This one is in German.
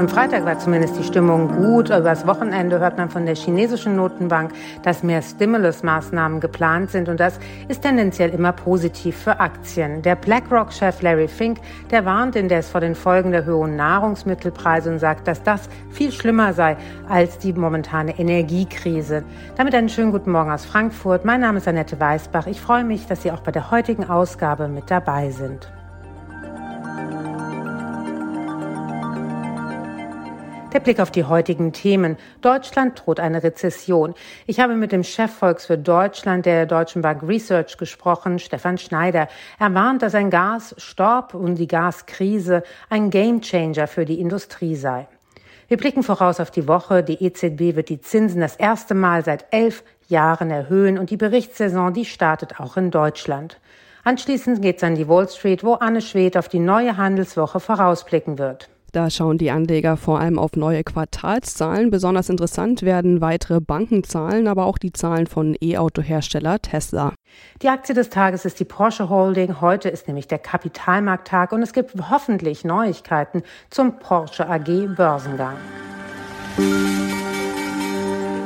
Am Freitag war zumindest die Stimmung gut. Übers Wochenende hört man von der chinesischen Notenbank, dass mehr Stimulus-Maßnahmen geplant sind und das ist tendenziell immer positiv für Aktien. Der BlackRock-Chef Larry Fink, der warnt indes vor den Folgen der hohen Nahrungsmittelpreise und sagt, dass das viel schlimmer sei als die momentane Energiekrise. Damit einen schönen guten Morgen aus Frankfurt. Mein Name ist Annette Weißbach. Ich freue mich, dass Sie auch bei der heutigen Ausgabe mit dabei sind. Der Blick auf die heutigen Themen. Deutschland droht eine Rezession. Ich habe mit dem Chefvolks für Deutschland der Deutschen Bank Research gesprochen, Stefan Schneider. Er warnt, dass ein Gasstopp und die Gaskrise ein Gamechanger für die Industrie sei. Wir blicken voraus auf die Woche. Die EZB wird die Zinsen das erste Mal seit elf Jahren erhöhen und die Berichtssaison, die startet auch in Deutschland. Anschließend geht's an die Wall Street, wo Anne Schwed auf die neue Handelswoche vorausblicken wird. Da schauen die Anleger vor allem auf neue Quartalszahlen. Besonders interessant werden weitere Bankenzahlen, aber auch die Zahlen von E-Auto-Hersteller Tesla. Die Aktie des Tages ist die Porsche Holding. Heute ist nämlich der Kapitalmarkttag und es gibt hoffentlich Neuigkeiten zum Porsche AG Börsengang.